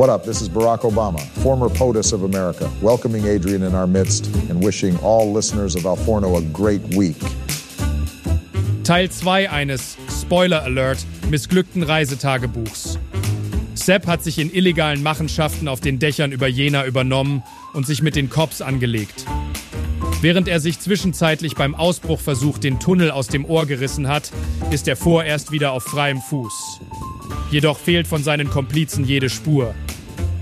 What up? This is Barack Obama, former POTUS of America, welcoming Adrian in our midst and wishing all listeners of Alforno a great week. Teil 2 eines Spoiler Alert missglückten Reisetagebuchs. Sepp hat sich in illegalen Machenschaften auf den Dächern über Jena übernommen und sich mit den Cops angelegt. Während er sich zwischenzeitlich beim Ausbruchversuch den Tunnel aus dem Ohr gerissen hat, ist er vorerst wieder auf freiem Fuß. Jedoch fehlt von seinen Komplizen jede Spur.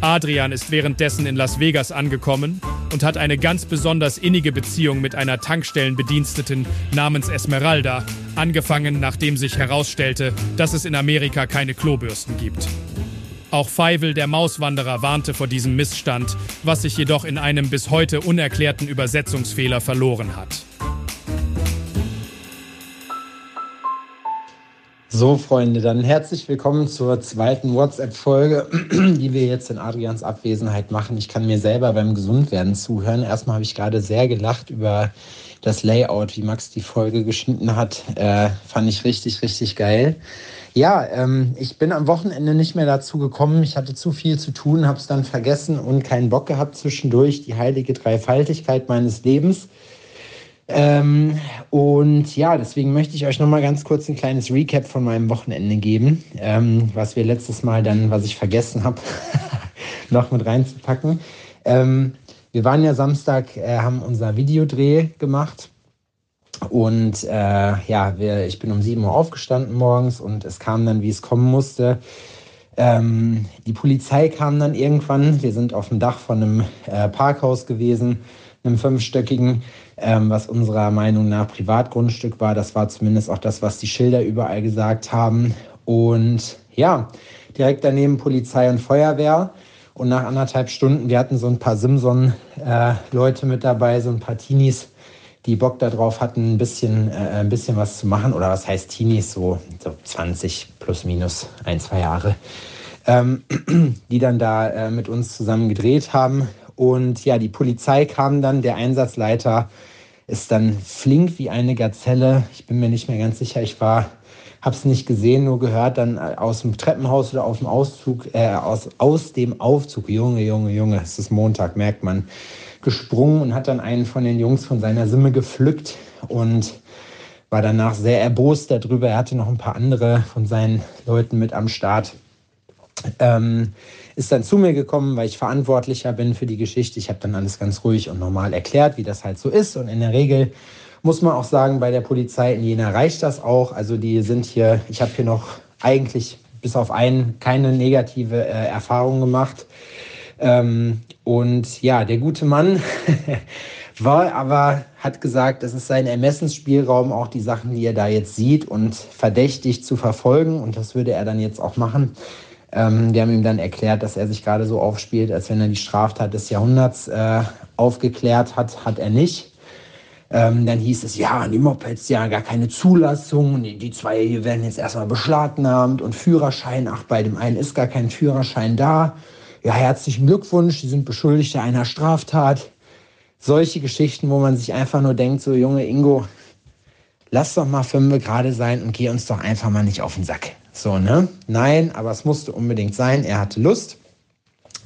Adrian ist währenddessen in Las Vegas angekommen und hat eine ganz besonders innige Beziehung mit einer Tankstellenbediensteten namens Esmeralda, angefangen nachdem sich herausstellte, dass es in Amerika keine Klobürsten gibt. Auch Feivel, der Mauswanderer, warnte vor diesem Missstand, was sich jedoch in einem bis heute unerklärten Übersetzungsfehler verloren hat. So, Freunde, dann herzlich willkommen zur zweiten WhatsApp-Folge, die wir jetzt in Adrians Abwesenheit machen. Ich kann mir selber beim Gesundwerden zuhören. Erstmal habe ich gerade sehr gelacht über das Layout, wie Max die Folge geschnitten hat. Äh, fand ich richtig, richtig geil. Ja, ähm, ich bin am Wochenende nicht mehr dazu gekommen. Ich hatte zu viel zu tun, habe es dann vergessen und keinen Bock gehabt zwischendurch. Die heilige Dreifaltigkeit meines Lebens. Ähm, und ja, deswegen möchte ich euch noch mal ganz kurz ein kleines Recap von meinem Wochenende geben, ähm, was wir letztes Mal dann, was ich vergessen habe, noch mit reinzupacken. Ähm, wir waren ja Samstag, äh, haben unser Videodreh gemacht und äh, ja, wir, ich bin um 7 Uhr aufgestanden morgens und es kam dann, wie es kommen musste. Ähm, die Polizei kam dann irgendwann. Wir sind auf dem Dach von einem äh, Parkhaus gewesen, einem fünfstöckigen, ähm, was unserer Meinung nach Privatgrundstück war. Das war zumindest auch das, was die Schilder überall gesagt haben. Und ja, direkt daneben Polizei und Feuerwehr. Und nach anderthalb Stunden, wir hatten so ein paar Simson-Leute äh, mit dabei, so ein paar Teenies die Bock darauf hatten, ein bisschen, äh, ein bisschen was zu machen. Oder was heißt Teenies, so, so 20 plus minus ein, zwei Jahre, ähm, die dann da äh, mit uns zusammen gedreht haben. Und ja, die Polizei kam dann, der Einsatzleiter ist dann flink wie eine Gazelle. Ich bin mir nicht mehr ganz sicher, ich war, habe es nicht gesehen, nur gehört dann äh, aus dem Treppenhaus oder aus dem Auszug, äh, aus, aus dem Aufzug. Junge, Junge, Junge, es ist Montag, merkt man gesprungen und hat dann einen von den Jungs von seiner Simme gepflückt und war danach sehr erbost darüber. Er hatte noch ein paar andere von seinen Leuten mit am Start. Ähm, ist dann zu mir gekommen, weil ich verantwortlicher bin für die Geschichte. Ich habe dann alles ganz ruhig und normal erklärt, wie das halt so ist. Und in der Regel muss man auch sagen, bei der Polizei in Jena reicht das auch. Also die sind hier, ich habe hier noch eigentlich bis auf einen keine negative äh, Erfahrung gemacht. Ähm, und ja, der gute Mann war aber, hat gesagt, es ist sein Ermessensspielraum, auch die Sachen, die er da jetzt sieht und verdächtig zu verfolgen. Und das würde er dann jetzt auch machen. Ähm, wir haben ihm dann erklärt, dass er sich gerade so aufspielt, als wenn er die Straftat des Jahrhunderts äh, aufgeklärt hat. Hat er nicht. Ähm, dann hieß es, ja, die Mopeds, ja, gar keine Zulassung. Die, die zwei hier werden jetzt erstmal beschlagnahmt und Führerschein. Ach, bei dem einen ist gar kein Führerschein da ja, herzlichen Glückwunsch, Sie sind Beschuldigte einer Straftat. Solche Geschichten, wo man sich einfach nur denkt, so Junge Ingo, lass doch mal fünf gerade sein und geh uns doch einfach mal nicht auf den Sack. So, ne? Nein, aber es musste unbedingt sein. Er hatte Lust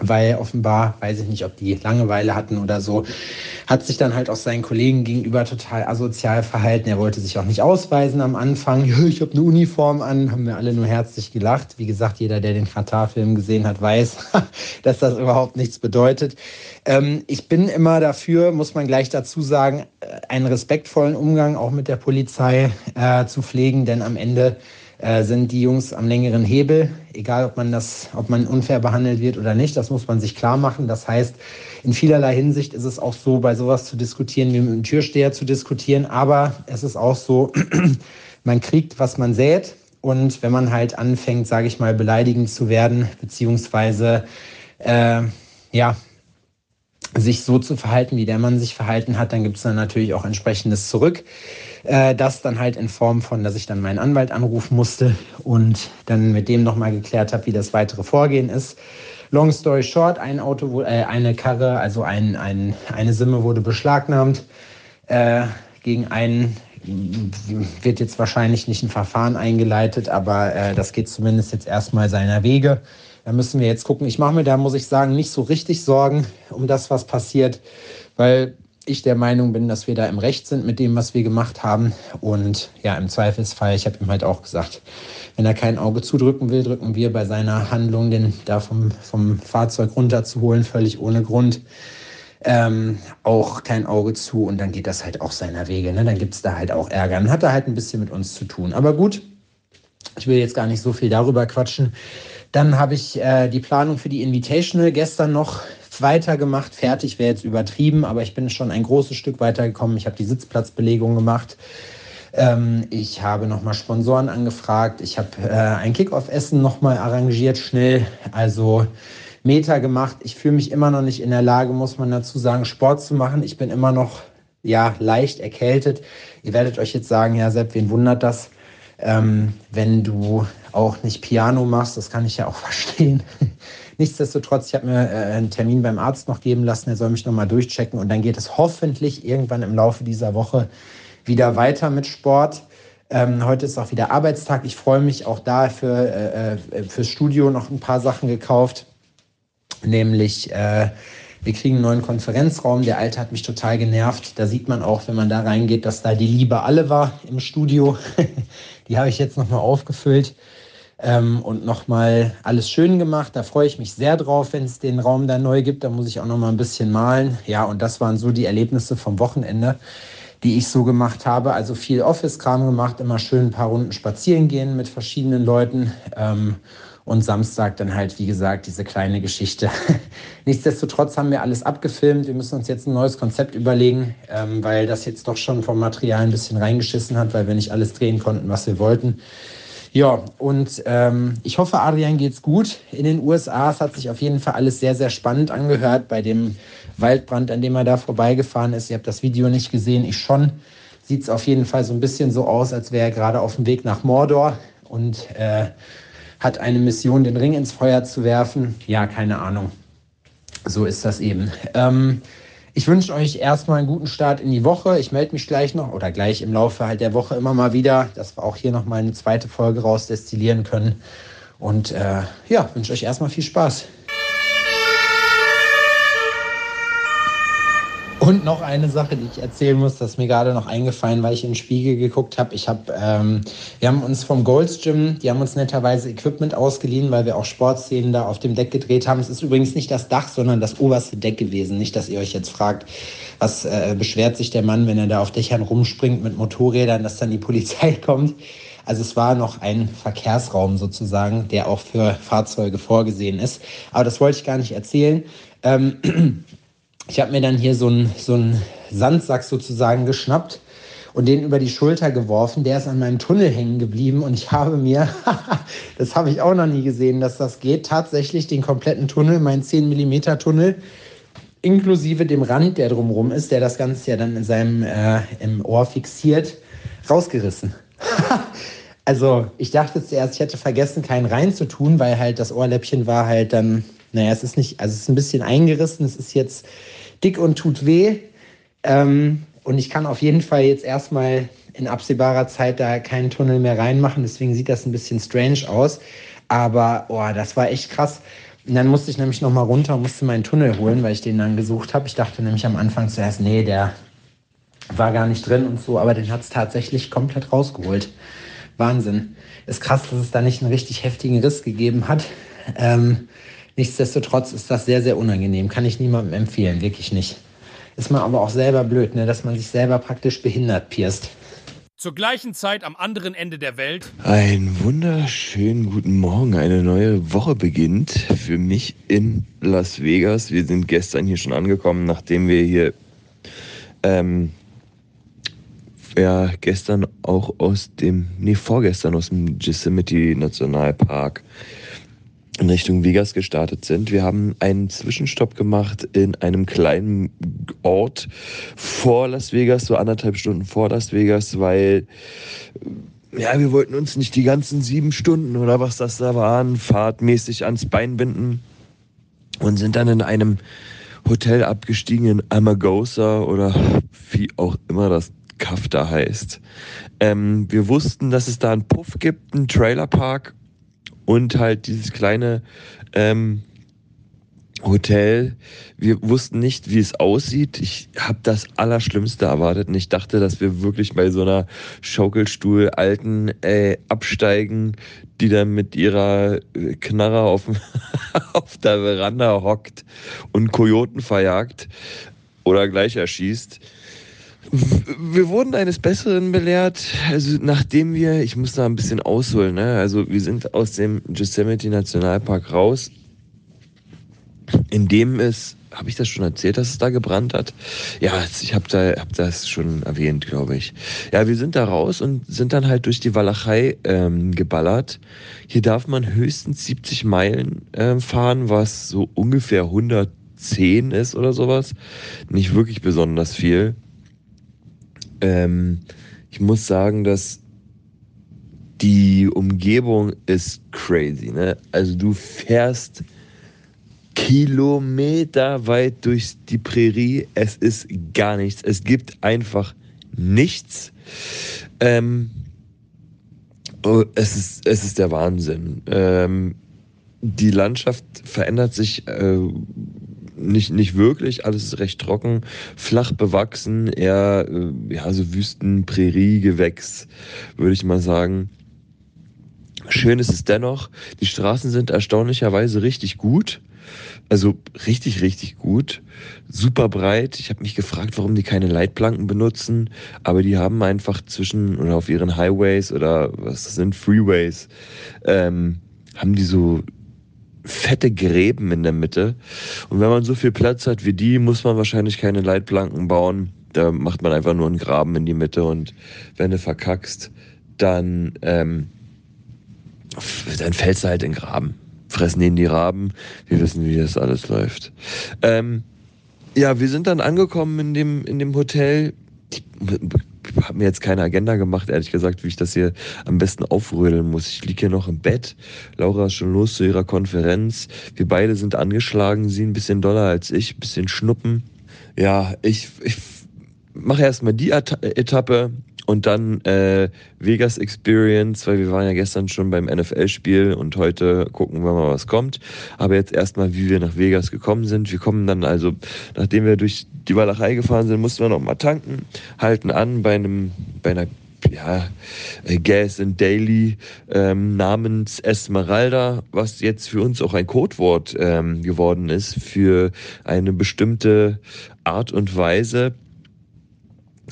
weil offenbar, weiß ich nicht, ob die Langeweile hatten oder so, hat sich dann halt auch seinen Kollegen gegenüber total asozial verhalten. Er wollte sich auch nicht ausweisen am Anfang. Ich habe eine Uniform an, haben wir alle nur herzlich gelacht. Wie gesagt, jeder, der den Katar-Film gesehen hat, weiß, dass das überhaupt nichts bedeutet. Ähm, ich bin immer dafür, muss man gleich dazu sagen, einen respektvollen Umgang auch mit der Polizei äh, zu pflegen, denn am Ende äh, sind die Jungs am längeren Hebel, egal ob man das, ob man unfair behandelt wird oder nicht, das muss man sich klar machen. Das heißt, in vielerlei Hinsicht ist es auch so, bei sowas zu diskutieren, wie mit einem Türsteher zu diskutieren, aber es ist auch so, man kriegt, was man sät. Und wenn man halt anfängt, sage ich mal, beleidigend zu werden, beziehungsweise äh, ja, sich so zu verhalten, wie der Mann sich verhalten hat, dann gibt es dann natürlich auch entsprechendes zurück. Äh, das dann halt in Form von, dass ich dann meinen Anwalt anrufen musste und dann mit dem nochmal geklärt habe, wie das weitere Vorgehen ist. Long story short, ein Auto, äh, eine Karre, also ein, ein, eine Simme wurde beschlagnahmt. Äh, gegen einen wird jetzt wahrscheinlich nicht ein Verfahren eingeleitet, aber äh, das geht zumindest jetzt erstmal seiner Wege. Da müssen wir jetzt gucken. Ich mache mir da, muss ich sagen, nicht so richtig Sorgen um das, was passiert, weil ich der Meinung bin, dass wir da im Recht sind mit dem, was wir gemacht haben. Und ja, im Zweifelsfall, ich habe ihm halt auch gesagt, wenn er kein Auge zudrücken will, drücken wir bei seiner Handlung, den da vom, vom Fahrzeug runterzuholen, völlig ohne Grund, ähm, auch kein Auge zu. Und dann geht das halt auch seiner Wege. Ne? Dann gibt es da halt auch Ärger. Dann hat er halt ein bisschen mit uns zu tun. Aber gut, ich will jetzt gar nicht so viel darüber quatschen. Dann habe ich äh, die Planung für die Invitational gestern noch weitergemacht. Fertig wäre jetzt übertrieben, aber ich bin schon ein großes Stück weitergekommen. Ich habe die Sitzplatzbelegung gemacht. Ähm, ich habe nochmal Sponsoren angefragt. Ich habe äh, ein Kickoff-Essen nochmal arrangiert, schnell. Also Meter gemacht. Ich fühle mich immer noch nicht in der Lage, muss man dazu sagen, Sport zu machen. Ich bin immer noch ja, leicht erkältet. Ihr werdet euch jetzt sagen, ja, Sepp, wen wundert das? Ähm, wenn du auch nicht Piano machst, das kann ich ja auch verstehen. Nichtsdestotrotz, ich habe mir äh, einen Termin beim Arzt noch geben lassen, er soll mich nochmal durchchecken und dann geht es hoffentlich irgendwann im Laufe dieser Woche wieder weiter mit Sport. Ähm, heute ist auch wieder Arbeitstag. Ich freue mich auch da für, äh, äh fürs Studio noch ein paar Sachen gekauft, nämlich äh, wir kriegen einen neuen Konferenzraum. Der alte hat mich total genervt. Da sieht man auch, wenn man da reingeht, dass da die Liebe alle war im Studio. die habe ich jetzt nochmal aufgefüllt ähm, und nochmal alles schön gemacht. Da freue ich mich sehr drauf, wenn es den Raum da neu gibt. Da muss ich auch nochmal ein bisschen malen. Ja, und das waren so die Erlebnisse vom Wochenende die ich so gemacht habe. Also viel Office-Kram gemacht, immer schön ein paar Runden spazieren gehen mit verschiedenen Leuten. Ähm, und Samstag dann halt, wie gesagt, diese kleine Geschichte. Nichtsdestotrotz haben wir alles abgefilmt. Wir müssen uns jetzt ein neues Konzept überlegen, ähm, weil das jetzt doch schon vom Material ein bisschen reingeschissen hat, weil wir nicht alles drehen konnten, was wir wollten. Ja, und ähm, ich hoffe, Adrian geht's gut. In den USA es hat sich auf jeden Fall alles sehr, sehr spannend angehört bei dem Waldbrand, an dem er da vorbeigefahren ist. Ihr habt das Video nicht gesehen, ich schon. Sieht es auf jeden Fall so ein bisschen so aus, als wäre er gerade auf dem Weg nach Mordor. Und äh, hat eine Mission, den Ring ins Feuer zu werfen. Ja, keine Ahnung. So ist das eben. Ähm, ich wünsche euch erstmal einen guten Start in die Woche. Ich melde mich gleich noch oder gleich im Laufe halt der Woche immer mal wieder, dass wir auch hier nochmal eine zweite Folge rausdestillieren können. Und äh, ja, wünsche euch erstmal viel Spaß. Und noch eine Sache, die ich erzählen muss, das ist mir gerade noch eingefallen, weil ich in den Spiegel geguckt habe. Ich habe, ähm, wir haben uns vom Golds Gym, die haben uns netterweise Equipment ausgeliehen, weil wir auch Sportszenen da auf dem Deck gedreht haben. Es ist übrigens nicht das Dach, sondern das oberste Deck gewesen. Nicht, dass ihr euch jetzt fragt, was äh, beschwert sich der Mann, wenn er da auf Dächern rumspringt mit Motorrädern, dass dann die Polizei kommt. Also es war noch ein Verkehrsraum sozusagen, der auch für Fahrzeuge vorgesehen ist. Aber das wollte ich gar nicht erzählen. Ähm, ich habe mir dann hier so einen so Sandsack sozusagen geschnappt und den über die Schulter geworfen. Der ist an meinem Tunnel hängen geblieben und ich habe mir, das habe ich auch noch nie gesehen, dass das geht, tatsächlich den kompletten Tunnel, meinen 10 mm Tunnel, inklusive dem Rand, der drumherum ist, der das Ganze ja dann in seinem äh, im Ohr fixiert, rausgerissen. also ich dachte zuerst, ich hätte vergessen, keinen reinzutun, weil halt das Ohrläppchen war halt dann naja, es ist nicht, also es ist ein bisschen eingerissen, es ist jetzt dick und tut weh. Ähm, und ich kann auf jeden Fall jetzt erstmal in absehbarer Zeit da keinen Tunnel mehr reinmachen, deswegen sieht das ein bisschen strange aus. Aber, oh, das war echt krass. Und dann musste ich nämlich nochmal runter und musste meinen Tunnel holen, weil ich den dann gesucht habe. Ich dachte nämlich am Anfang zuerst, nee, der war gar nicht drin und so, aber den hat es tatsächlich komplett rausgeholt. Wahnsinn. Ist krass, dass es da nicht einen richtig heftigen Riss gegeben hat. Ähm, Nichtsdestotrotz ist das sehr, sehr unangenehm. Kann ich niemandem empfehlen, wirklich nicht. Ist man aber auch selber blöd, ne? dass man sich selber praktisch behindert pierst. Zur gleichen Zeit am anderen Ende der Welt. Einen wunderschönen guten Morgen. Eine neue Woche beginnt für mich in Las Vegas. Wir sind gestern hier schon angekommen, nachdem wir hier ähm, ja, gestern auch aus dem, nee, vorgestern aus dem Yosemite Nationalpark in Richtung Vegas gestartet sind. Wir haben einen Zwischenstopp gemacht in einem kleinen Ort vor Las Vegas, so anderthalb Stunden vor Las Vegas, weil ja, wir wollten uns nicht die ganzen sieben Stunden oder was das da waren, fahrtmäßig ans Bein binden und sind dann in einem Hotel abgestiegen in Amagosa oder wie auch immer das Kaff da heißt. Ähm, wir wussten, dass es da einen Puff gibt, einen Trailerpark und halt dieses kleine ähm, Hotel. Wir wussten nicht, wie es aussieht. Ich habe das Allerschlimmste erwartet und ich dachte, dass wir wirklich bei so einer Schaukelstuhl alten äh, absteigen, die dann mit ihrer äh, Knarre auf, auf der Veranda hockt und Kojoten verjagt oder gleich erschießt. Wir wurden eines Besseren belehrt. Also nachdem wir, ich muss da ein bisschen ausholen, ne? also wir sind aus dem Yosemite Nationalpark raus in dem es, habe ich das schon erzählt, dass es da gebrannt hat? Ja, ich habe da, hab das schon erwähnt, glaube ich. Ja, wir sind da raus und sind dann halt durch die Walachei ähm, geballert. Hier darf man höchstens 70 Meilen äh, fahren, was so ungefähr 110 ist oder sowas. Nicht wirklich besonders viel. Ähm, ich muss sagen, dass die Umgebung ist crazy. Ne? Also du fährst kilometerweit durch die Prärie. Es ist gar nichts. Es gibt einfach nichts. Ähm, oh, es, ist, es ist der Wahnsinn. Ähm, die Landschaft verändert sich äh, nicht, nicht wirklich. Alles ist recht trocken, flach bewachsen, eher äh, ja, so Wüsten, Prärie, Gewächs, würde ich mal sagen. Schön ist es dennoch. Die Straßen sind erstaunlicherweise richtig gut. Also richtig, richtig gut. Super breit. Ich habe mich gefragt, warum die keine Leitplanken benutzen, aber die haben einfach zwischen oder auf ihren Highways oder was das sind, Freeways, ähm, haben die so fette Gräben in der Mitte. Und wenn man so viel Platz hat wie die, muss man wahrscheinlich keine Leitplanken bauen. Da macht man einfach nur einen Graben in die Mitte und wenn du verkackst, dann, ähm, dann fällst du halt in den Graben fressen ihnen die Raben. Wir wissen, wie das alles läuft. Ähm, ja, wir sind dann angekommen in dem, in dem Hotel. Ich habe mir jetzt keine Agenda gemacht, ehrlich gesagt, wie ich das hier am besten aufrödeln muss. Ich liege hier noch im Bett. Laura ist schon los zu ihrer Konferenz. Wir beide sind angeschlagen. Sie ein bisschen doller als ich, ein bisschen schnuppen. Ja, ich, ich mache erstmal die Etappe und dann äh, Vegas Experience, weil wir waren ja gestern schon beim NFL-Spiel und heute gucken wir mal, was kommt. Aber jetzt erstmal, wie wir nach Vegas gekommen sind. Wir kommen dann also, nachdem wir durch die Walachei gefahren sind, mussten wir noch mal tanken, halten an bei einem, bei einer ja, Gas and Daily ähm, namens Esmeralda, was jetzt für uns auch ein Codewort ähm, geworden ist für eine bestimmte Art und Weise,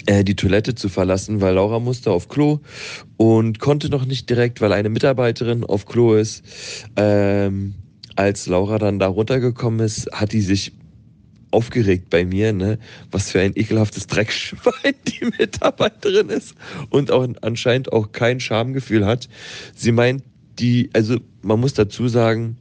die Toilette zu verlassen, weil Laura musste auf Klo und konnte noch nicht direkt, weil eine Mitarbeiterin auf Klo ist. Ähm, als Laura dann da runtergekommen ist, hat die sich aufgeregt bei mir, ne? Was für ein ekelhaftes Dreckschwein die Mitarbeiterin ist und auch anscheinend auch kein Schamgefühl hat. Sie meint, die, also man muss dazu sagen,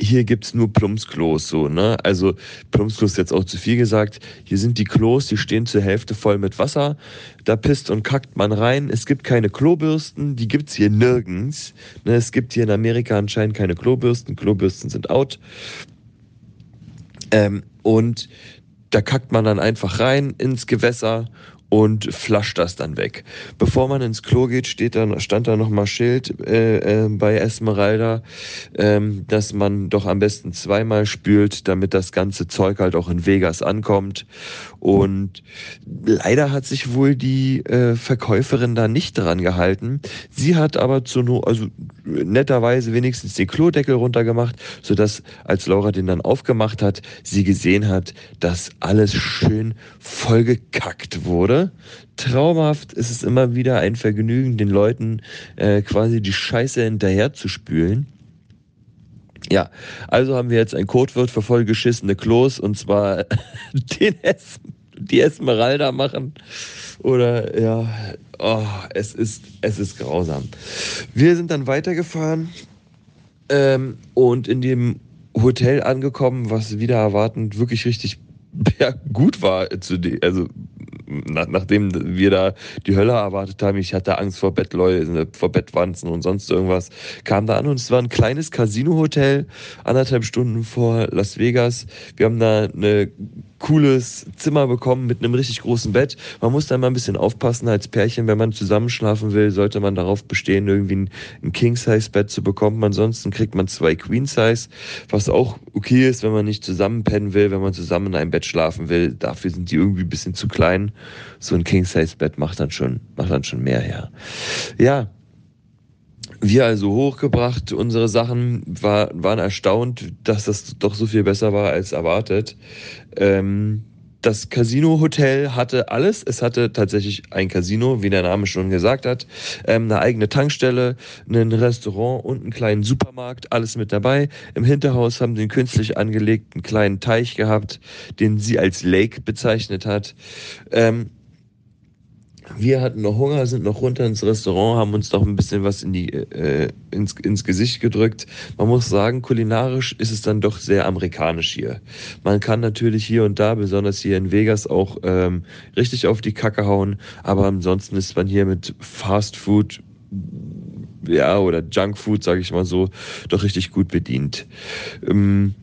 hier gibt's nur Plumpsklos, so, ne? Also Plumpsklos ist jetzt auch zu viel gesagt. Hier sind die Klos, die stehen zur Hälfte voll mit Wasser. Da pisst und kackt man rein. Es gibt keine Klobürsten, die gibt's hier nirgends. Ne? Es gibt hier in Amerika anscheinend keine Klobürsten. Klobürsten sind out. Ähm, und da kackt man dann einfach rein ins Gewässer und flascht das dann weg. Bevor man ins Klo geht, steht dann, stand da nochmal Schild äh, äh, bei Esmeralda, ähm, dass man doch am besten zweimal spült, damit das ganze Zeug halt auch in Vegas ankommt. Und leider hat sich wohl die äh, Verkäuferin da nicht dran gehalten. Sie hat aber zu no also netterweise wenigstens den Klodeckel runtergemacht, sodass als Laura den dann aufgemacht hat, sie gesehen hat, dass alles schön vollgekackt wurde. Traumhaft ist es immer wieder ein Vergnügen, den Leuten äh, quasi die Scheiße hinterher zu spülen. Ja, also haben wir jetzt ein Codewort für vollgeschissene Klos und zwar den es die Esmeralda machen. Oder ja, oh, es ist, es ist grausam. Wir sind dann weitergefahren ähm, und in dem Hotel angekommen, was wieder erwartend wirklich richtig ja, gut war also nach, nachdem wir da die Hölle erwartet haben, ich hatte Angst vor Bettläusen, vor Bettwanzen und sonst irgendwas, kam da an und es war ein kleines Casino-Hotel, anderthalb Stunden vor Las Vegas. Wir haben da eine cooles Zimmer bekommen mit einem richtig großen Bett. Man muss da mal ein bisschen aufpassen als Pärchen, wenn man zusammenschlafen will, sollte man darauf bestehen, irgendwie ein, ein King-Size-Bett zu bekommen. Ansonsten kriegt man zwei Queen-Size, was auch okay ist, wenn man nicht zusammen pennen will, wenn man zusammen in einem Bett schlafen will. Dafür sind die irgendwie ein bisschen zu klein. So ein King-Size-Bett macht dann schon, macht dann schon mehr her. Ja, wir also hochgebracht, unsere Sachen war, waren erstaunt, dass das doch so viel besser war als erwartet. Ähm, das Casino-Hotel hatte alles. Es hatte tatsächlich ein Casino, wie der Name schon gesagt hat, ähm, eine eigene Tankstelle, ein Restaurant und einen kleinen Supermarkt, alles mit dabei. Im Hinterhaus haben sie einen künstlich angelegten kleinen Teich gehabt, den sie als Lake bezeichnet hat. Ähm, wir hatten noch Hunger, sind noch runter ins Restaurant, haben uns noch ein bisschen was in die, äh, ins, ins Gesicht gedrückt. Man muss sagen, kulinarisch ist es dann doch sehr amerikanisch hier. Man kann natürlich hier und da, besonders hier in Vegas, auch ähm, richtig auf die Kacke hauen, aber ansonsten ist man hier mit Fast Food ja, oder Junkfood, sage ich mal so, doch richtig gut bedient. Ähm,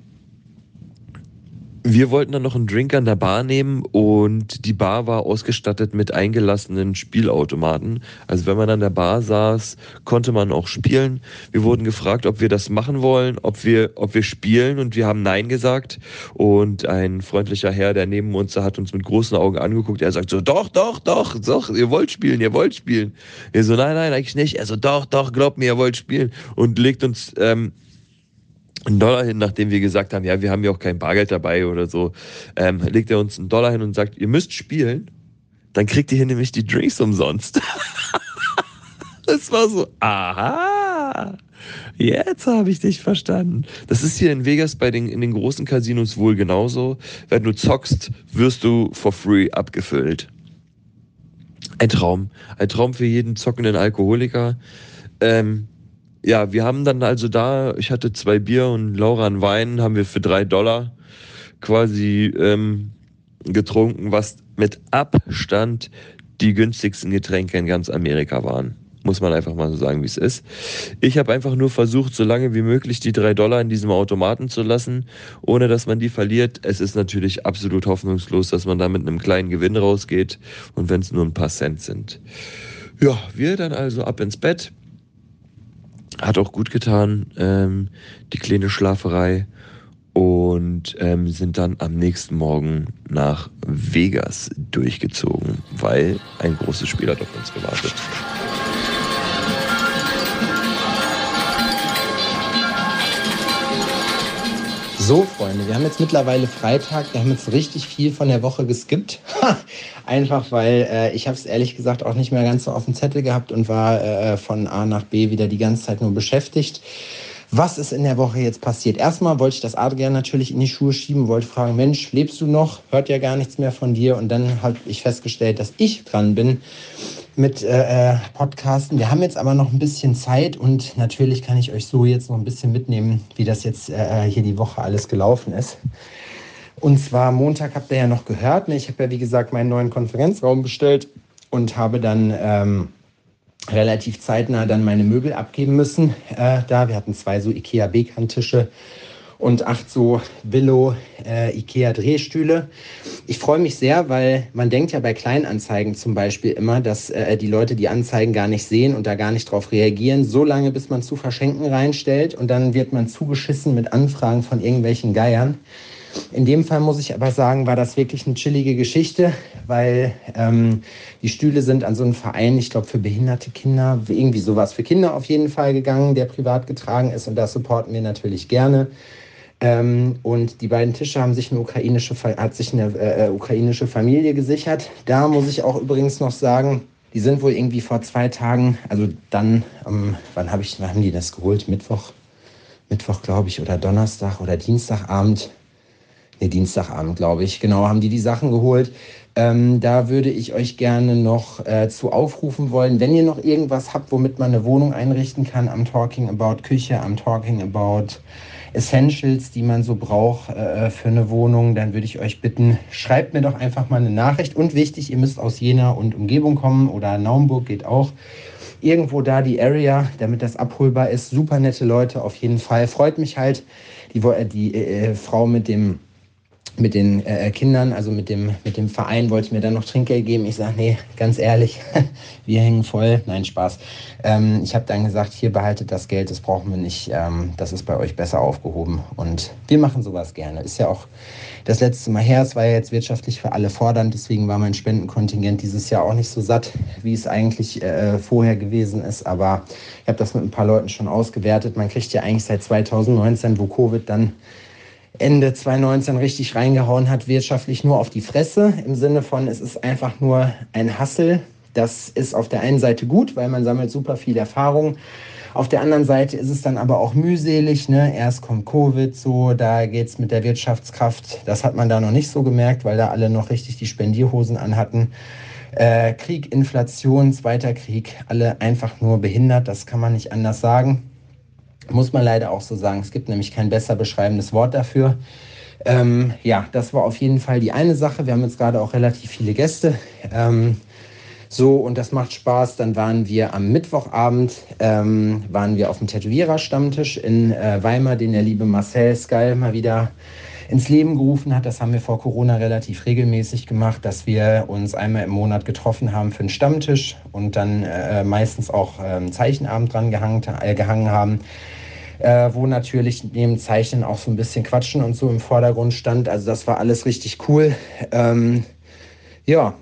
wir wollten dann noch einen Drink an der Bar nehmen und die Bar war ausgestattet mit eingelassenen Spielautomaten. Also wenn man an der Bar saß, konnte man auch spielen. Wir wurden gefragt, ob wir das machen wollen, ob wir, ob wir spielen und wir haben Nein gesagt. Und ein freundlicher Herr, der neben uns hat uns mit großen Augen angeguckt. Er sagt so, doch, doch, doch, doch, ihr wollt spielen, ihr wollt spielen. Wir so, nein, nein, eigentlich nicht. Er so, doch, doch, glaubt mir, ihr wollt spielen. Und legt uns ähm, einen Dollar hin, nachdem wir gesagt haben, ja, wir haben ja auch kein Bargeld dabei oder so, ähm, legt er uns einen Dollar hin und sagt, ihr müsst spielen, dann kriegt ihr hier nämlich die Drinks umsonst. das war so, aha, jetzt habe ich dich verstanden. Das ist hier in Vegas bei den, in den großen Casinos wohl genauso. Wenn du zockst, wirst du for free abgefüllt. Ein Traum. Ein Traum für jeden zockenden Alkoholiker. Ähm, ja, wir haben dann also da, ich hatte zwei Bier und Laura einen Wein, haben wir für drei Dollar quasi ähm, getrunken, was mit Abstand die günstigsten Getränke in ganz Amerika waren. Muss man einfach mal so sagen, wie es ist. Ich habe einfach nur versucht, so lange wie möglich die drei Dollar in diesem Automaten zu lassen, ohne dass man die verliert. Es ist natürlich absolut hoffnungslos, dass man da mit einem kleinen Gewinn rausgeht und wenn es nur ein paar Cent sind. Ja, wir dann also ab ins Bett hat auch gut getan, ähm, die kleine Schlaferei. Und ähm, sind dann am nächsten Morgen nach Vegas durchgezogen, weil ein großes Spiel hat auf uns gewartet. So, Freunde, wir haben jetzt mittlerweile Freitag. Wir haben jetzt richtig viel von der Woche geskippt. Einfach weil äh, ich habe es ehrlich gesagt auch nicht mehr ganz so auf dem Zettel gehabt und war äh, von A nach B wieder die ganze Zeit nur beschäftigt. Was ist in der Woche jetzt passiert? Erstmal wollte ich das Adrian natürlich in die Schuhe schieben, wollte fragen, Mensch, lebst du noch? Hört ja gar nichts mehr von dir. Und dann habe ich festgestellt, dass ich dran bin mit äh, äh, Podcasten. Wir haben jetzt aber noch ein bisschen Zeit und natürlich kann ich euch so jetzt noch ein bisschen mitnehmen, wie das jetzt äh, äh, hier die Woche alles gelaufen ist. Und zwar Montag habt ihr ja noch gehört. Ne? Ich habe ja wie gesagt meinen neuen Konferenzraum bestellt und habe dann ähm, relativ zeitnah dann meine Möbel abgeben müssen. Äh, da wir hatten zwei so Ikea B-Kant-Tische und acht so Billo äh, Ikea Drehstühle. Ich freue mich sehr, weil man denkt ja bei Kleinanzeigen zum Beispiel immer, dass äh, die Leute die Anzeigen gar nicht sehen und da gar nicht drauf reagieren, so lange bis man zu verschenken reinstellt und dann wird man zugeschissen mit Anfragen von irgendwelchen Geiern. In dem Fall muss ich aber sagen, war das wirklich eine chillige Geschichte, weil ähm, die Stühle sind an so einen Verein, ich glaube für behinderte Kinder, irgendwie sowas für Kinder auf jeden Fall gegangen, der privat getragen ist und das supporten wir natürlich gerne. Ähm, und die beiden Tische haben sich eine ukrainische, hat sich eine äh, äh, ukrainische Familie gesichert. Da muss ich auch übrigens noch sagen, die sind wohl irgendwie vor zwei Tagen, also dann, ähm, wann, hab ich, wann haben die das geholt? Mittwoch, Mittwoch glaube ich, oder Donnerstag oder Dienstagabend. Ne, Dienstagabend, glaube ich. Genau, haben die die Sachen geholt. Ähm, da würde ich euch gerne noch äh, zu aufrufen wollen, wenn ihr noch irgendwas habt, womit man eine Wohnung einrichten kann. Am Talking About Küche, am Talking About Essentials, die man so braucht äh, für eine Wohnung, dann würde ich euch bitten, schreibt mir doch einfach mal eine Nachricht. Und wichtig, ihr müsst aus Jena und Umgebung kommen oder Naumburg geht auch. Irgendwo da die Area, damit das abholbar ist. Super nette Leute auf jeden Fall. Freut mich halt. Die, die äh, Frau mit dem mit den äh, Kindern, also mit dem, mit dem Verein, wollte ich mir dann noch Trinkgeld geben. Ich sage, nee, ganz ehrlich, wir hängen voll. Nein, Spaß. Ähm, ich habe dann gesagt, hier behaltet das Geld, das brauchen wir nicht. Ähm, das ist bei euch besser aufgehoben. Und wir machen sowas gerne. Ist ja auch das letzte Mal her. Es war ja jetzt wirtschaftlich für alle fordernd. Deswegen war mein Spendenkontingent dieses Jahr auch nicht so satt, wie es eigentlich äh, vorher gewesen ist. Aber ich habe das mit ein paar Leuten schon ausgewertet. Man kriegt ja eigentlich seit 2019, wo Covid dann Ende 2019 richtig reingehauen hat, wirtschaftlich nur auf die Fresse. Im Sinne von, es ist einfach nur ein Hassel. Das ist auf der einen Seite gut, weil man sammelt super viel Erfahrung. Auf der anderen Seite ist es dann aber auch mühselig. Ne? Erst kommt Covid, so, da geht es mit der Wirtschaftskraft. Das hat man da noch nicht so gemerkt, weil da alle noch richtig die Spendierhosen anhatten. Äh, Krieg, Inflation, Zweiter Krieg, alle einfach nur behindert, das kann man nicht anders sagen. Muss man leider auch so sagen. Es gibt nämlich kein besser beschreibendes Wort dafür. Ähm, ja, das war auf jeden Fall die eine Sache. Wir haben jetzt gerade auch relativ viele Gäste. Ähm, so, und das macht Spaß. Dann waren wir am Mittwochabend, ähm, waren wir auf dem Tätowierer-Stammtisch in äh, Weimar, den der liebe Marcel Skal mal wieder ins Leben gerufen hat. Das haben wir vor Corona relativ regelmäßig gemacht, dass wir uns einmal im Monat getroffen haben für einen Stammtisch und dann äh, meistens auch äh, Zeichenabend dran gehangen, äh, gehangen haben äh, wo natürlich neben Zeichnen auch so ein bisschen Quatschen und so im Vordergrund stand. Also das war alles richtig cool. Ähm, ja,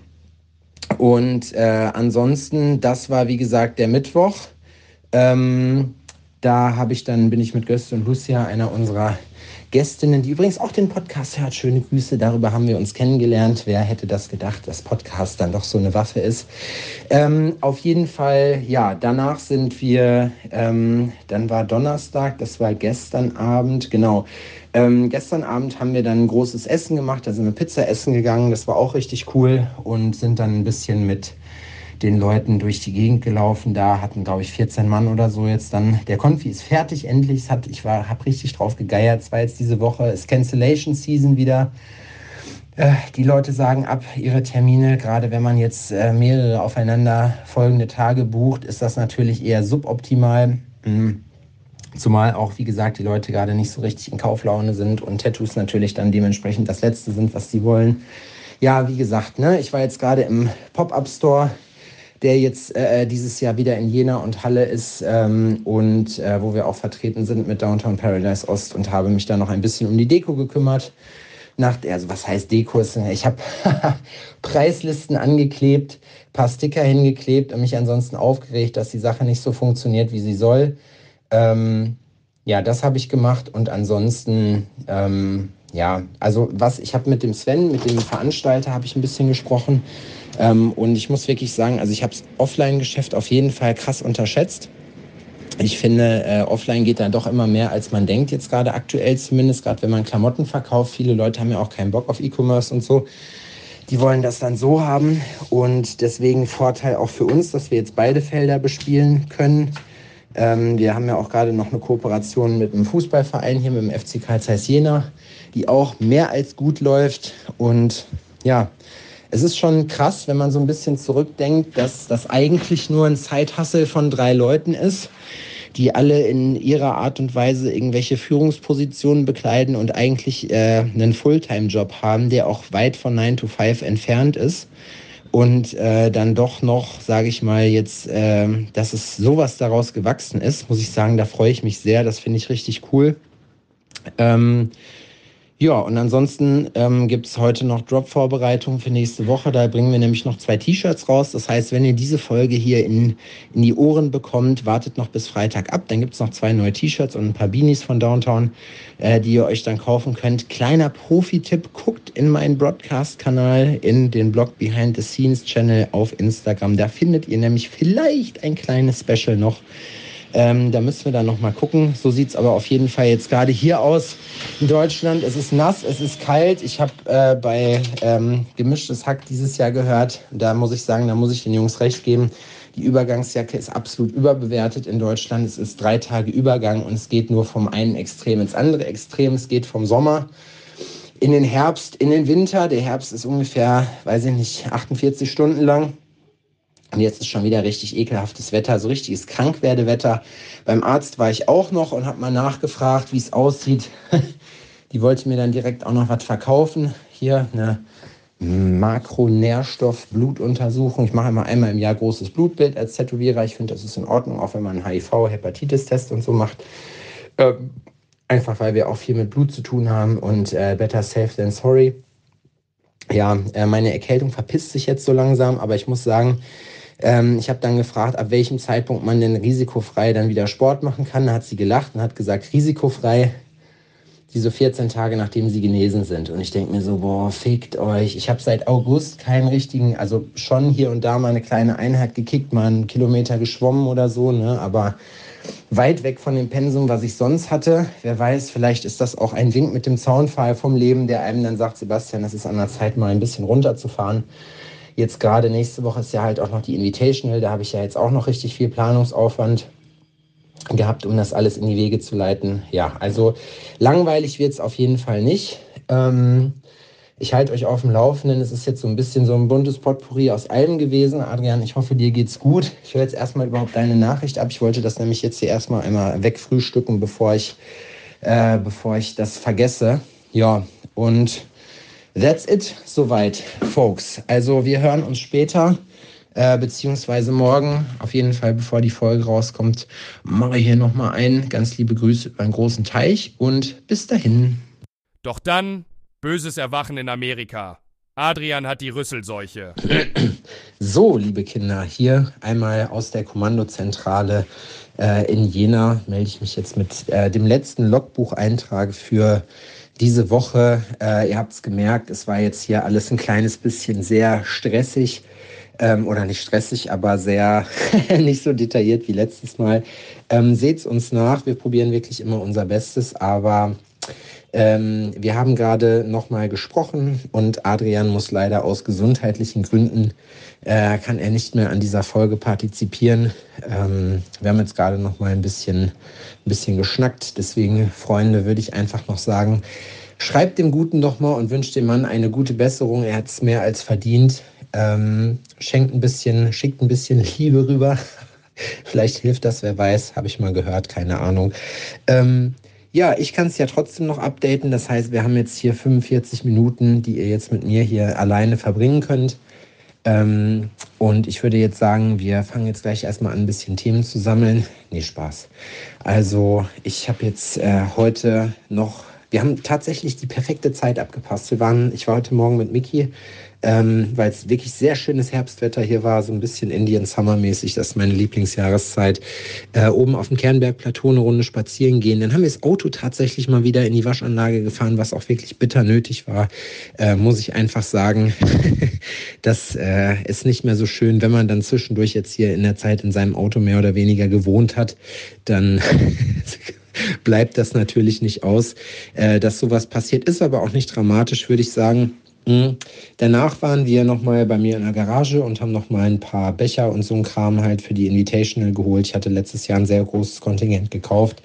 und äh, ansonsten, das war wie gesagt der Mittwoch. Ähm, da habe ich dann, bin ich mit Göste und Lucia, einer unserer Gästinnen, die übrigens auch den Podcast hört. Schöne Grüße, darüber haben wir uns kennengelernt. Wer hätte das gedacht, dass Podcast dann doch so eine Waffe ist? Ähm, auf jeden Fall, ja, danach sind wir, ähm, dann war Donnerstag, das war gestern Abend, genau. Ähm, gestern Abend haben wir dann ein großes Essen gemacht, da sind wir Pizza essen gegangen, das war auch richtig cool und sind dann ein bisschen mit den Leuten durch die Gegend gelaufen. Da hatten, glaube ich, 14 Mann oder so jetzt dann. Der Konfi ist fertig endlich. Es hat, ich habe richtig drauf gegeiert. Es war jetzt diese Woche, ist Cancellation Season wieder. Äh, die Leute sagen ab ihre Termine. Gerade wenn man jetzt äh, mehrere aufeinander folgende Tage bucht, ist das natürlich eher suboptimal. Mhm. Zumal auch, wie gesagt, die Leute gerade nicht so richtig in Kauflaune sind und Tattoos natürlich dann dementsprechend das Letzte sind, was sie wollen. Ja, wie gesagt, ne, ich war jetzt gerade im Pop-Up-Store der jetzt äh, äh, dieses Jahr wieder in Jena und Halle ist ähm, und äh, wo wir auch vertreten sind mit Downtown Paradise Ost und habe mich da noch ein bisschen um die Deko gekümmert. Nach, also was heißt Deko? Ich habe Preislisten angeklebt, paar Sticker hingeklebt und mich ansonsten aufgeregt, dass die Sache nicht so funktioniert, wie sie soll. Ähm, ja, das habe ich gemacht und ansonsten, ähm, ja, also was, ich habe mit dem Sven, mit dem Veranstalter, habe ich ein bisschen gesprochen ähm, und ich muss wirklich sagen, also ich habe das Offline-Geschäft auf jeden Fall krass unterschätzt. Ich finde, äh, offline geht da doch immer mehr, als man denkt, jetzt gerade aktuell zumindest, gerade wenn man Klamotten verkauft. Viele Leute haben ja auch keinen Bock auf E-Commerce und so. Die wollen das dann so haben und deswegen Vorteil auch für uns, dass wir jetzt beide Felder bespielen können. Ähm, wir haben ja auch gerade noch eine Kooperation mit einem Fußballverein hier, mit dem FC Karl Zeiss Jena, die auch mehr als gut läuft. Und ja, es ist schon krass, wenn man so ein bisschen zurückdenkt, dass das eigentlich nur ein Zeithassel von drei Leuten ist, die alle in ihrer Art und Weise irgendwelche Führungspositionen bekleiden und eigentlich äh, einen Fulltime-Job haben, der auch weit von 9 to 5 entfernt ist. Und äh, dann doch noch, sage ich mal, jetzt, äh, dass es sowas daraus gewachsen ist, muss ich sagen, da freue ich mich sehr. Das finde ich richtig cool. Ähm, ja, und ansonsten ähm, gibt es heute noch Drop-Vorbereitungen für nächste Woche. Da bringen wir nämlich noch zwei T-Shirts raus. Das heißt, wenn ihr diese Folge hier in, in die Ohren bekommt, wartet noch bis Freitag ab. Dann gibt es noch zwei neue T-Shirts und ein paar Beanies von Downtown, äh, die ihr euch dann kaufen könnt. Kleiner Profi-Tipp, guckt in meinen Broadcast-Kanal, in den Blog Behind the Scenes-Channel auf Instagram. Da findet ihr nämlich vielleicht ein kleines Special noch ähm, da müssen wir dann noch mal gucken. So sieht es aber auf jeden Fall jetzt gerade hier aus in Deutschland. Es ist nass, es ist kalt. Ich habe äh, bei ähm, Gemischtes Hack dieses Jahr gehört, da muss ich sagen, da muss ich den Jungs recht geben. Die Übergangsjacke ist absolut überbewertet in Deutschland. Es ist drei Tage Übergang und es geht nur vom einen Extrem ins andere Extrem. Es geht vom Sommer in den Herbst, in den Winter. Der Herbst ist ungefähr, weiß ich nicht, 48 Stunden lang. Und jetzt ist schon wieder richtig ekelhaftes Wetter, so richtiges Krankwerdewetter. Beim Arzt war ich auch noch und habe mal nachgefragt, wie es aussieht. Die wollte mir dann direkt auch noch was verkaufen. Hier eine Makronährstoff-Blutuntersuchung. Ich mache immer einmal im Jahr großes Blutbild als Tätowierer. Ich finde, das ist in Ordnung, auch wenn man HIV-Hepatitis-Test und so macht. Ähm, einfach weil wir auch viel mit Blut zu tun haben und äh, better safe than sorry. Ja, äh, meine Erkältung verpisst sich jetzt so langsam, aber ich muss sagen, ähm, ich habe dann gefragt, ab welchem Zeitpunkt man denn risikofrei dann wieder Sport machen kann. Da hat sie gelacht und hat gesagt, risikofrei diese 14 Tage, nachdem sie genesen sind. Und ich denke mir so, boah, fickt euch. Ich habe seit August keinen richtigen, also schon hier und da mal eine kleine Einheit gekickt, mal einen Kilometer geschwommen oder so, ne? aber weit weg von dem Pensum, was ich sonst hatte. Wer weiß, vielleicht ist das auch ein Wink mit dem Zaunpfahl vom Leben, der einem dann sagt, Sebastian, es ist an der Zeit, mal ein bisschen runterzufahren. Jetzt gerade nächste Woche ist ja halt auch noch die Invitational, da habe ich ja jetzt auch noch richtig viel Planungsaufwand gehabt, um das alles in die Wege zu leiten. Ja, also langweilig wird es auf jeden Fall nicht. Ähm, ich halte euch auf dem Laufenden. Es ist jetzt so ein bisschen so ein buntes Potpourri aus allem gewesen. Adrian, ich hoffe, dir geht's gut. Ich höre jetzt erstmal überhaupt deine Nachricht ab. Ich wollte das nämlich jetzt hier erstmal einmal wegfrühstücken, bevor ich, äh, bevor ich das vergesse. Ja, und that's it soweit, folks. Also wir hören uns später äh, beziehungsweise morgen, auf jeden Fall, bevor die Folge rauskommt, mache ich hier nochmal ein. Ganz liebe Grüße über einen großen Teich und bis dahin. Doch dann böses Erwachen in Amerika. Adrian hat die Rüsselseuche. So, liebe Kinder, hier einmal aus der Kommandozentrale äh, in Jena melde ich mich jetzt mit äh, dem letzten Logbucheintrag für diese Woche. Äh, ihr habt es gemerkt, es war jetzt hier alles ein kleines bisschen sehr stressig ähm, oder nicht stressig, aber sehr nicht so detailliert wie letztes Mal. Ähm, Seht uns nach, wir probieren wirklich immer unser Bestes, aber ähm, wir haben gerade nochmal gesprochen und Adrian muss leider aus gesundheitlichen Gründen, äh, kann er nicht mehr an dieser Folge partizipieren. Ähm, wir haben jetzt gerade nochmal ein bisschen, ein bisschen geschnackt, deswegen, Freunde, würde ich einfach noch sagen, Schreibt dem Guten doch mal und wünscht dem Mann eine gute Besserung. Er hat es mehr als verdient. Ähm, schenkt ein bisschen, schickt ein bisschen Liebe rüber. Vielleicht hilft das, wer weiß, habe ich mal gehört, keine Ahnung. Ähm, ja, ich kann es ja trotzdem noch updaten. Das heißt, wir haben jetzt hier 45 Minuten, die ihr jetzt mit mir hier alleine verbringen könnt. Ähm, und ich würde jetzt sagen, wir fangen jetzt gleich erstmal an, ein bisschen Themen zu sammeln. Nee, Spaß. Also, ich habe jetzt äh, heute noch, wir haben tatsächlich die perfekte Zeit abgepasst. Wir waren, ich war heute Morgen mit Miki ähm, weil es wirklich sehr schönes Herbstwetter hier war, so ein bisschen Indian Summer mäßig, das ist meine Lieblingsjahreszeit. Äh, oben auf dem Kernbergplateau eine Runde spazieren gehen. Dann haben wir das Auto tatsächlich mal wieder in die Waschanlage gefahren, was auch wirklich bitter nötig war, äh, muss ich einfach sagen. das äh, ist nicht mehr so schön, wenn man dann zwischendurch jetzt hier in der Zeit in seinem Auto mehr oder weniger gewohnt hat, dann bleibt das natürlich nicht aus, äh, dass sowas passiert. Ist aber auch nicht dramatisch, würde ich sagen. Mhm. Danach waren wir nochmal bei mir in der Garage und haben nochmal ein paar Becher und so ein Kram halt für die Invitational geholt. Ich hatte letztes Jahr ein sehr großes Kontingent gekauft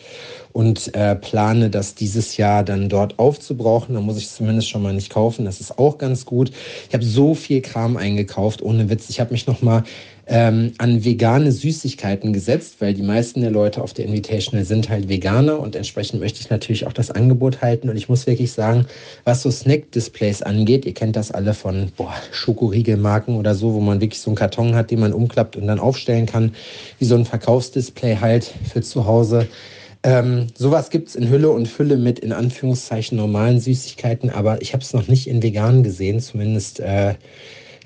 und äh, plane das dieses Jahr dann dort aufzubrauchen. Da muss ich es zumindest schon mal nicht kaufen. Das ist auch ganz gut. Ich habe so viel Kram eingekauft, ohne Witz. Ich habe mich nochmal ähm, an vegane Süßigkeiten gesetzt, weil die meisten der Leute auf der Invitational sind halt Veganer und entsprechend möchte ich natürlich auch das Angebot halten. Und ich muss wirklich sagen, was so Snack-Displays angeht, ihr kennt das alle von boah, Schokoriegelmarken oder so, wo man wirklich so einen Karton hat, den man umklappt und dann aufstellen kann, wie so ein Verkaufsdisplay halt für zu Hause. Ähm, sowas gibt es in Hülle und Fülle mit in Anführungszeichen normalen Süßigkeiten, aber ich habe es noch nicht in vegan gesehen, zumindest äh,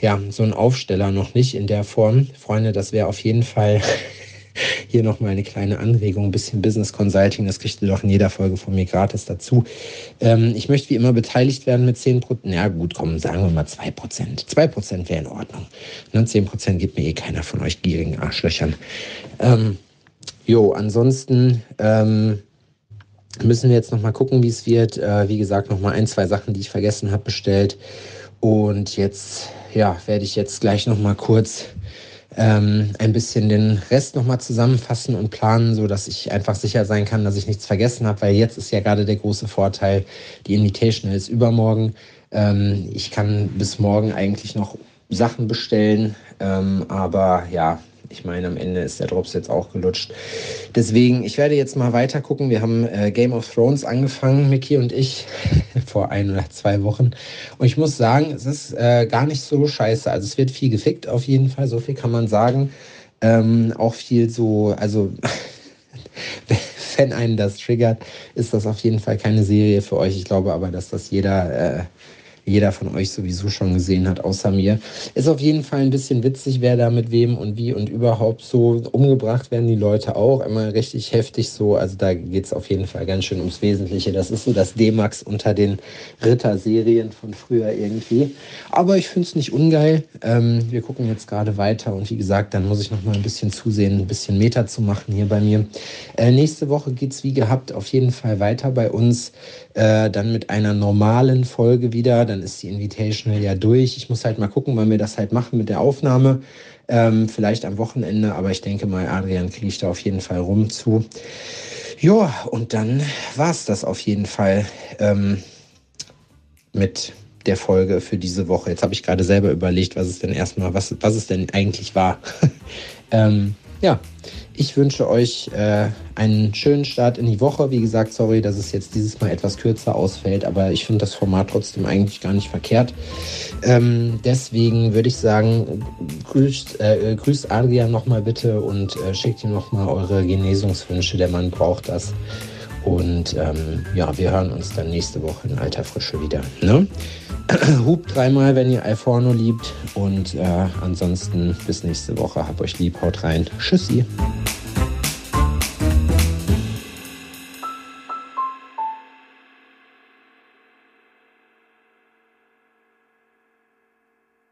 ja, so ein Aufsteller noch nicht in der Form. Freunde, das wäre auf jeden Fall hier nochmal eine kleine Anregung, ein bisschen Business Consulting, das kriegt ihr doch in jeder Folge von mir gratis dazu. Ähm, ich möchte wie immer beteiligt werden mit 10%. Ja gut, komm, sagen wir mal 2%. 2% wäre in Ordnung. Ne, Und 10% gibt mir eh keiner von euch gierigen Arschlöchern. Ähm, jo, ansonsten ähm, müssen wir jetzt nochmal gucken, wie es wird. Äh, wie gesagt, nochmal ein, zwei Sachen, die ich vergessen habe, bestellt. Und jetzt ja, werde ich jetzt gleich noch mal kurz ähm, ein bisschen den Rest noch mal zusammenfassen und planen, so dass ich einfach sicher sein kann, dass ich nichts vergessen habe, weil jetzt ist ja gerade der große Vorteil, die Invitation ist übermorgen. Ähm, ich kann bis morgen eigentlich noch Sachen bestellen, ähm, aber ja, ich meine, am Ende ist der Drops jetzt auch gelutscht. Deswegen, ich werde jetzt mal weiter gucken. Wir haben äh, Game of Thrones angefangen, Mickey und ich, vor ein oder zwei Wochen. Und ich muss sagen, es ist äh, gar nicht so scheiße. Also es wird viel gefickt auf jeden Fall, so viel kann man sagen. Ähm, auch viel so, also wenn einen das triggert, ist das auf jeden Fall keine Serie für euch. Ich glaube aber, dass das jeder äh, jeder von euch sowieso schon gesehen hat, außer mir. Ist auf jeden Fall ein bisschen witzig, wer da mit wem und wie und überhaupt so umgebracht werden die Leute auch. Immer richtig heftig so. Also da geht es auf jeden Fall ganz schön ums Wesentliche. Das ist so das D-Max unter den Ritter-Serien von früher irgendwie. Aber ich finde es nicht ungeil. Ähm, wir gucken jetzt gerade weiter und wie gesagt, dann muss ich noch mal ein bisschen zusehen, ein bisschen Meter zu machen hier bei mir. Äh, nächste Woche geht es wie gehabt auf jeden Fall weiter bei uns. Äh, dann mit einer normalen Folge wieder. Dann ist die Invitational ja durch. Ich muss halt mal gucken, wann wir das halt machen mit der Aufnahme. Ähm, vielleicht am Wochenende, aber ich denke mal, Adrian kriege ich da auf jeden Fall rum zu. Ja, und dann war es das auf jeden Fall ähm, mit der Folge für diese Woche. Jetzt habe ich gerade selber überlegt, was es denn erstmal, was, was es denn eigentlich war. ähm, ja, ich wünsche euch äh, einen schönen Start in die Woche. Wie gesagt, sorry, dass es jetzt dieses Mal etwas kürzer ausfällt, aber ich finde das Format trotzdem eigentlich gar nicht verkehrt. Ähm, deswegen würde ich sagen, grüßt, äh, grüßt Adrian nochmal bitte und äh, schickt ihm nochmal eure Genesungswünsche. Der Mann braucht das. Und ähm, ja, wir hören uns dann nächste Woche in alter Frische wieder. Ne? Hupt dreimal, wenn ihr Alforno liebt. Und äh, ansonsten bis nächste Woche. Hab euch lieb, haut rein. Tschüssi.